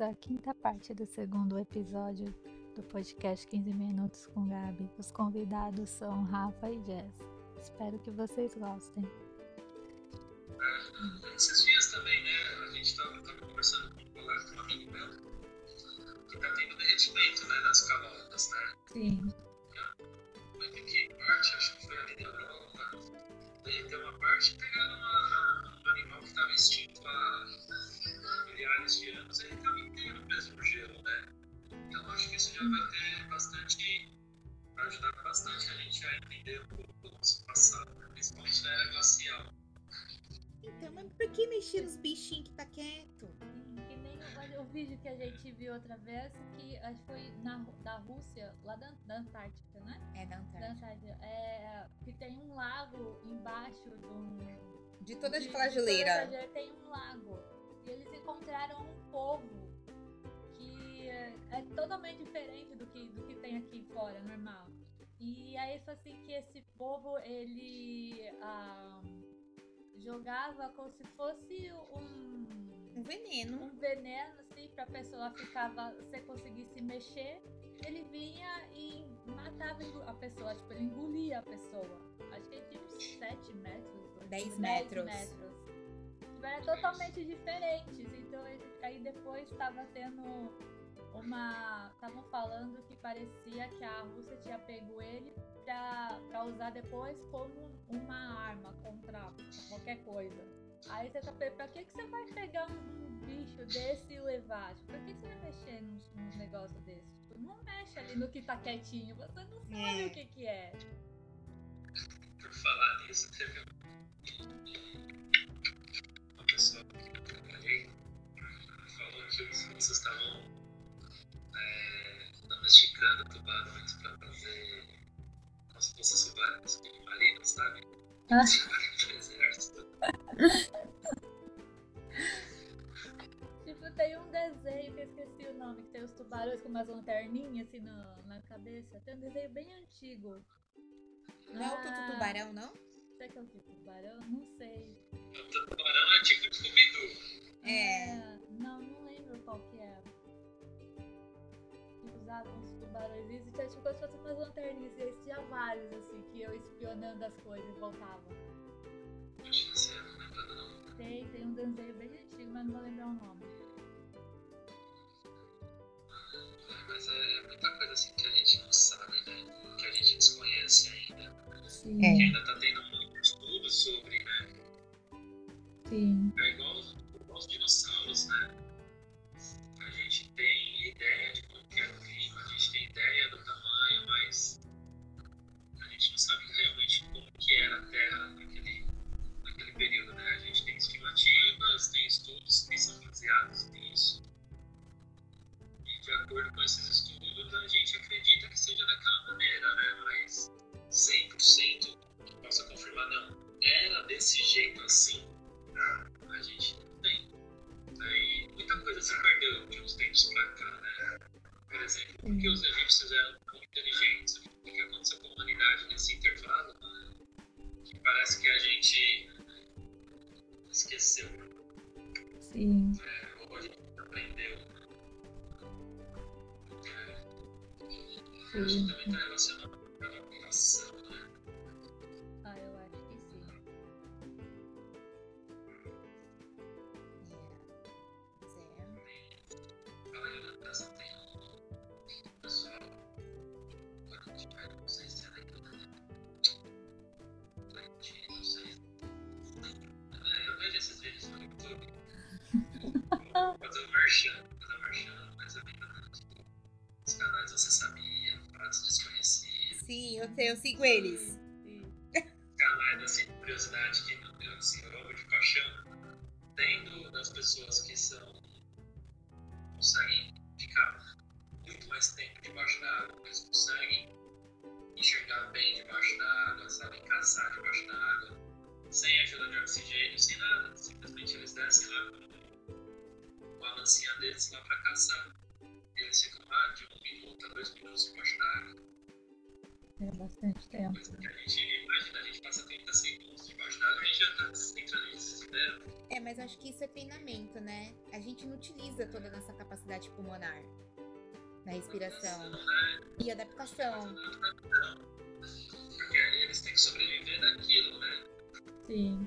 bem-vindos à quinta parte do segundo episódio do podcast 15 Minutos com Gabi. Os convidados são Rafa e Jess. Espero que vocês gostem. É, esses dias também, né? A gente estava conversando com um colega, com um amigo meu, que está tendo derretimento né, das calotas, né? Sim. Isso já vai ter bastante, vai ajudar bastante a gente a entender um pouco do nosso passado, né? principalmente na era glacial. Então, mas por que mexer nos bichinhos que tá quieto? Que nem o, o vídeo que a gente viu outra vez, que acho que foi na, da Rússia, lá da, da Antártica, né? É da Da Antártida. Antártica. É, que tem um lago embaixo de um. De toda de- aquela de toda geleira. a geleira tem um lago. E eles encontraram um povo é, é totalmente diferente do que, do que tem aqui fora, normal. E aí foi assim que esse povo, ele ah, jogava como se fosse um Um veneno. um veneno assim pra pessoa ficava você conseguisse mexer ele vinha e matava a pessoa tipo ele engolia a pessoa acho que ele tinha uns 7 metros ou 10 10 metros. metros Tipo, era totalmente diferentes então aí depois estava tendo uma estavam falando que parecia que a Rússia tinha pego ele pra usar depois como uma arma contra qualquer coisa Aí você tá pra que, que você vai pegar um, bicho desse e levar? Tipo, pra que você vai mexer num, num negócio desse? Tipo, não mexe ali no que tá quietinho, você não sabe É. o que que é. Por falar nisso, teve uma pessoa que eu trabalhei falou que os russos estavam é, domesticando tubarões para fazer como se fossem submarinos submarinos, sabe? Ah. Submarinos do exército. Tipo, tem um desenho que eu esqueci o nome, que tem os tubarões com umas lanterninhas assim na, na cabeça. Tem um desenho bem antigo. Não é o Tutu Tubarão, não? Será que é o tipo tubarão? Não sei. O tubarão é tipo Scooby-Doo. É. Ah, não, não lembro qual que é. Que usavam os tubarões e tinha tipo como se fosse umas lanterninhas. E aí tinha vários, assim, que eu espionando as coisas e voltava. Que você não lembra não. Tem, tem um desenho bem antigo, mas não vou lembrar o nome. É, Mas é muita coisa assim que a gente não sabe, né? Que a gente desconhece ainda. Sim. É. Que ainda tá tendo muito estudo sobre, né? Sim. É igual parece que a gente esqueceu, Sim. né? ou a gente aprendeu. É, acho que também está relacionado com a migração, né? Ah, eu acho que sim. É. Fala aí, natação tem um pessoal. Quando tiver, não sei eu, eu sigo eles. Canais assim de curiosidade que meu Deus, assim, eu amo de paixão. Tendo das pessoas que são. conseguem ficar muito mais tempo debaixo da água, eles conseguem enxergar bem debaixo da água, sabem caçar debaixo da água, sem ajuda de oxigênio, sem nada. Simplesmente eles descem lá com, com a lancinha deles lá para caçar. E eles ficam lá de um minuto a dois minutos debaixo da água. É bastante tempo. A gente imagina, a gente passa 30 segundos debaixo d'água, a gente já tá entrando em desespero. É, mas acho que isso é treinamento, né? A gente não utiliza toda a nossa capacidade pulmonar na respiração e adaptação. Porque eles têm que sobreviver daquilo, né? Sim.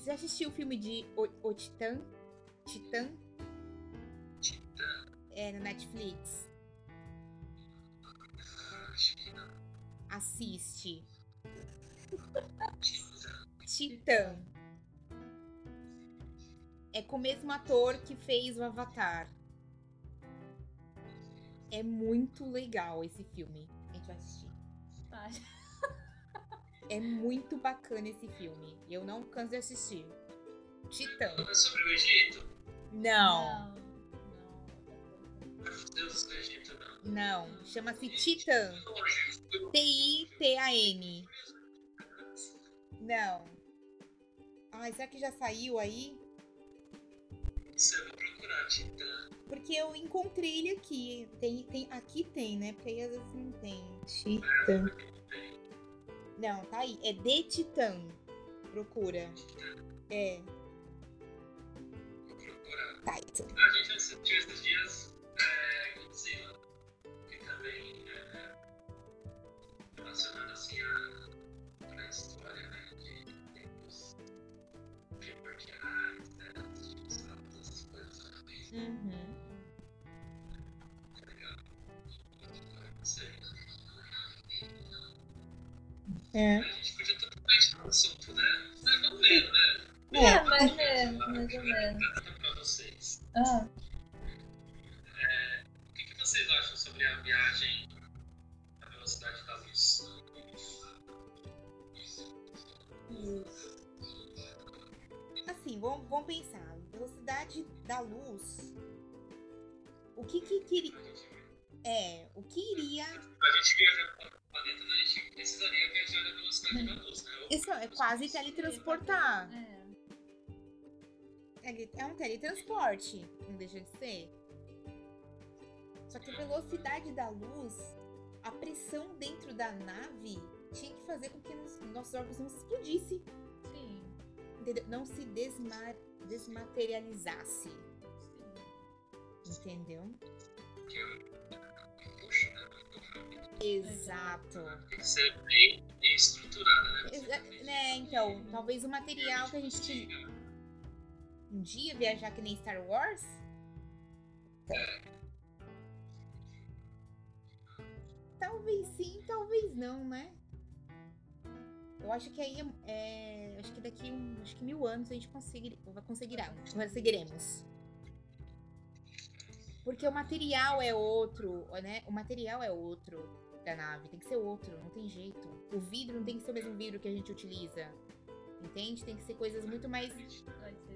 Você já assistiu o filme de O, o Titã? Titã? Titã, É, no Netflix. acho que não. Assiste. Titã. Titã. É com o mesmo ator que fez o Avatar. É muito legal esse filme. A gente vai assistir. Tá. É muito bacana esse filme. Eu não canso de assistir. Titã. É sobre o Egito? Não, Não. Deuses do Egito, não. não. Chama-se Titã. T-I-T-A-N. Não. Ai, será que já saiu aí? Eu vou procurar, Titã. Porque eu encontrei ele aqui. Tem, tem, aqui tem, né? Porque aí às vezes não tem. Titã. Não, tá aí. É de Titã. Procura. É, Vou procurar. Titan. A gente assistiu esses dias é, Godzilla, que também é relacionado assim à à história, né? De tempos primordiais, né? Essas coisas. Uhum. É. A gente podia mais no assunto, né? Mas vamos ver, né? É, mais ou menos, mais ou menos. Pergunta pra vocês. Ah, É, o que, que vocês acham sobre a viagem à velocidade da luz? Assim, vamos, vamos pensar. Velocidade da luz. O que que queria. É, o que iria. Pra gente para o planeta, a gente precisaria viajar à velocidade da luz, né? Ou Isso é quase teletransportar. é. É, é um teletransporte, não deixa de ser. Só que a velocidade da luz, a pressão dentro da nave tinha que fazer com que nos- nossos órgãos não se explodissem, Sim. entendeu? Não se desma- desmaterializasse, Sim. entendeu? né? Exato. Tem que ser bem estruturada, né? Exa- né, então, talvez o material que a gente tinha um dia viajar que nem Star Wars? Talvez sim, talvez não, né? Eu acho que aí é, acho que daqui acho que mil anos a gente conseguir, conseguirá, conseguiremos. Porque o material é outro, né? O material é outro da nave, tem que ser outro, não tem jeito. O vidro não tem que ser o mesmo vidro que a gente utiliza. Entende? Tem que ser coisas muito mais ser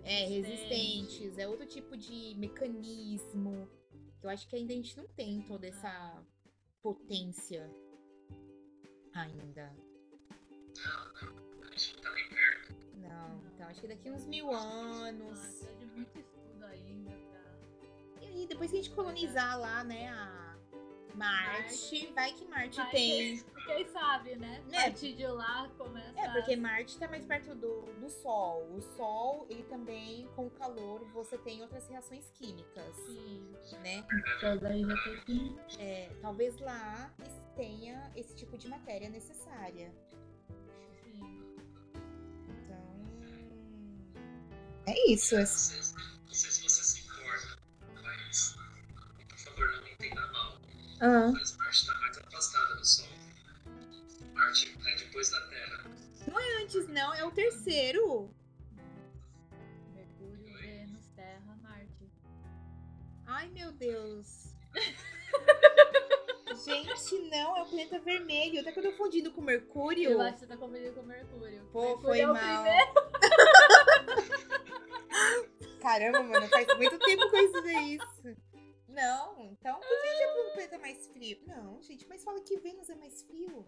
é, resistente. resistentes, é outro tipo de mecanismo. que Eu acho que ainda a gente não tem toda essa potência ainda. Não então acho que daqui uns mil anos. De muito estudo ainda aí, depois que a gente colonizar lá, né, a Marte, vai que Marte Vai tem. que- Quem sabe, né? Né? A partir de lá começa. É, porque Marte tá mais perto do, do Sol. O Sol, ele também, com o calor, você tem outras reações químicas, Sim. né? Então daí já tem. É, talvez lá tenha esse tipo de matéria necessária. Sim. Então. É isso. Não Ah, Mas Marte está mais afastada do Sol. Marte é depois da Terra. antes não, é o terceiro. Mercúrio, Vênus, Terra, Marte. Ai, meu Deus. Gente, não, é o planeta vermelho. Até que eu tô fundindo com Mercúrio. Eu acho que você tá confundindo com Mercúrio. Pô, Mercúrio foi é o mal. Caramba, mano, faz muito tempo com isso daí. Não, então por que já é mais frio? Não, gente, mas fala que Vênus é mais frio.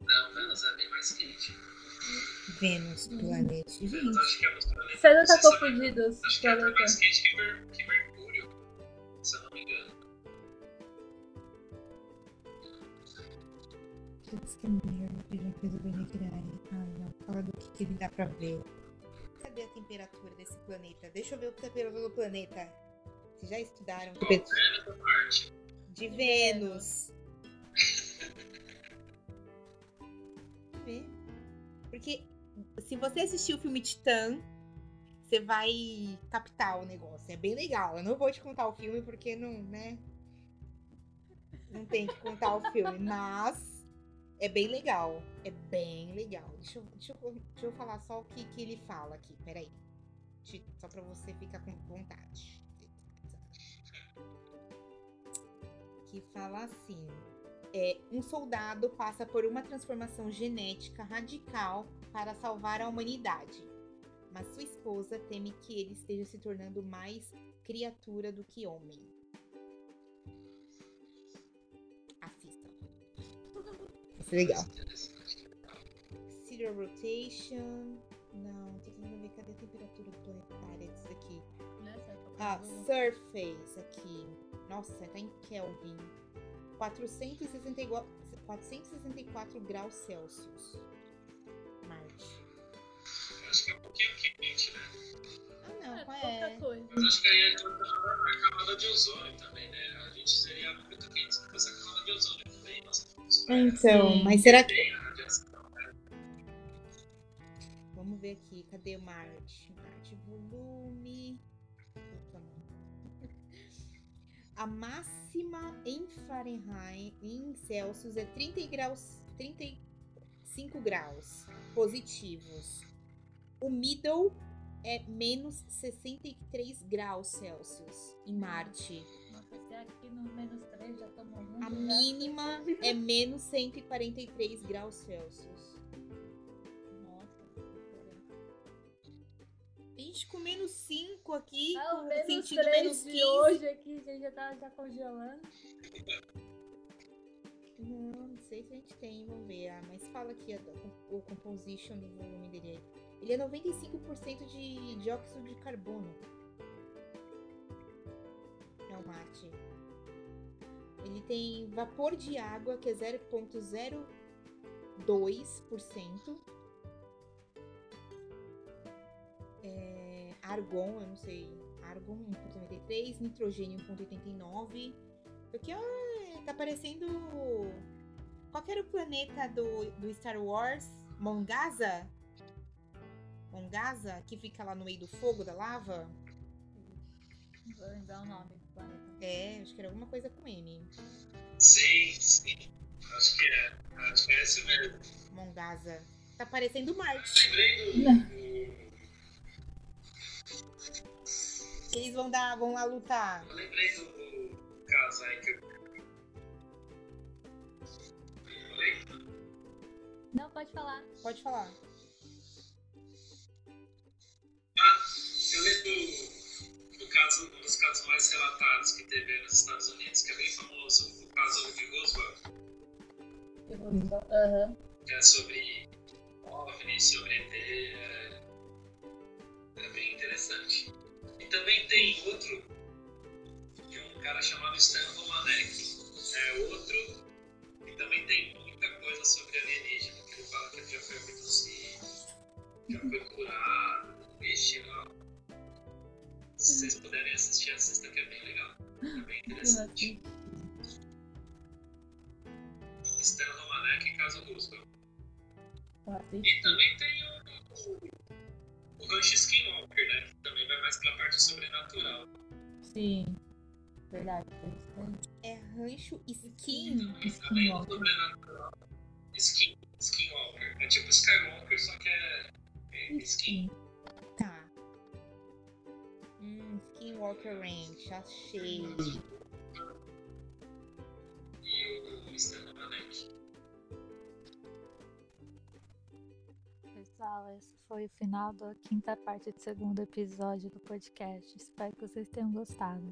Não, Vênus é bem mais quente. Vênus, hum. planeta. Hum. Vênus, acho que é um planeta. Você não tá confundido. Acho que é mais quente que, Mer que Mercúrio, se eu não me engano. Putz, que merda, eu já fiz o Benigirari. Ai, não, fala do que, que ele dá pra ver. Cadê a temperatura desse planeta? Deixa eu ver o temperatura tá do planeta. Vocês já estudaram? De Vênus. Vê? Porque se você assistir o filme Titã, você vai captar o negócio. É bem legal. Eu não vou te contar o filme porque não, né? Não tem que contar o filme, mas é bem legal. É bem legal. Deixa eu, deixa eu, deixa eu falar só o que, que ele fala aqui. Peraí. Só pra você ficar com vontade. Que fala assim. É, um soldado passa por uma transformação genética radical para salvar a humanidade. Mas sua esposa teme que ele esteja se tornando mais criatura do que homem. Assistam. Isso é legal. Sidereal Rotation. Não, tô tentando ver cadê a temperatura planetária disso aqui. Ah, Surface aqui. Nossa, tá em Kelvin. 464, 464 graus Celsius. Marte. Acho que é um pouquinho quente, né? Ah, não, É, qual pouca é? coisa. Mas acho que aí é a camada de ozônio também, né? A gente seria muito quente se fosse a camada de ozônio também. Nossa, Então, Sim. mas será que. tem a radiação. Vamos ver aqui, cadê o Marte? Marte, volume. A máxima em Fahrenheit, em Celsius, é 30 graus, 35 graus positivos. O middle é menos 63 graus Celsius em Marte. Nossa, aqui no menos 3 já tomou muito. A mínima é menos 143 graus Celsius. Ixi, com menos 5 aqui, Ah, o com menos sentindo 3 menos de 15. hoje aqui, gente, já tá já congelando. Não, não sei se a gente tem, vamos ver. Ah, mas fala aqui a- o composition do volume dele. aí. Ele é 95% de dióxido de carbono. É o mate. Ele tem vapor de água, que é 0,02%. Argon, eu não sei. Argon 1,93, nitrogênio 1,89. Aqui, ó, tá parecendo. Qual que era o planeta do, do Star Wars? Mongasa? Mongasa, que fica lá no meio do fogo, da lava? Não vou lembrar o nome do planeta. É, acho que era alguma coisa com M. Sim, sim. Acho que é. Acho que é esse mesmo. Mongasa. Tá parecendo Marte. Lembrei do. do- Eles vão dar, vão lá lutar. Eu lembrei do, do caso aí que eu. Falei? Não, pode falar. Pode falar. Ah, eu lembro do caso, um dos casos mais relatados que teve nos Estados Unidos, que é bem famoso, o caso de Roswell, Aham. que é sobre OVNI, sobre ET, é, é bem interessante. E também tem outro, de um cara chamado Stan Romanek, é outro, e também tem muita coisa sobre alienígena, que ele fala que ele já foi abduzido, já foi curado, vixe. Se vocês puderem assistir, assista que é bem legal. É bem interessante. Stan Romanek e Caso Roosevelt. E também tem o, o, Rancho Skinwalker, né? Que também vai mais pra parte sobrenatural. Sim. Verdade. É rancho skin. Também, Skinwalker. sobrenatural. Skin, Skinwalker. É tipo Skywalker, só que é, é skin. Tá. Hum, Skinwalker Ranch, achei. Pessoal, esse foi o final da quinta parte do segundo episódio do podcast. Espero que vocês tenham gostado.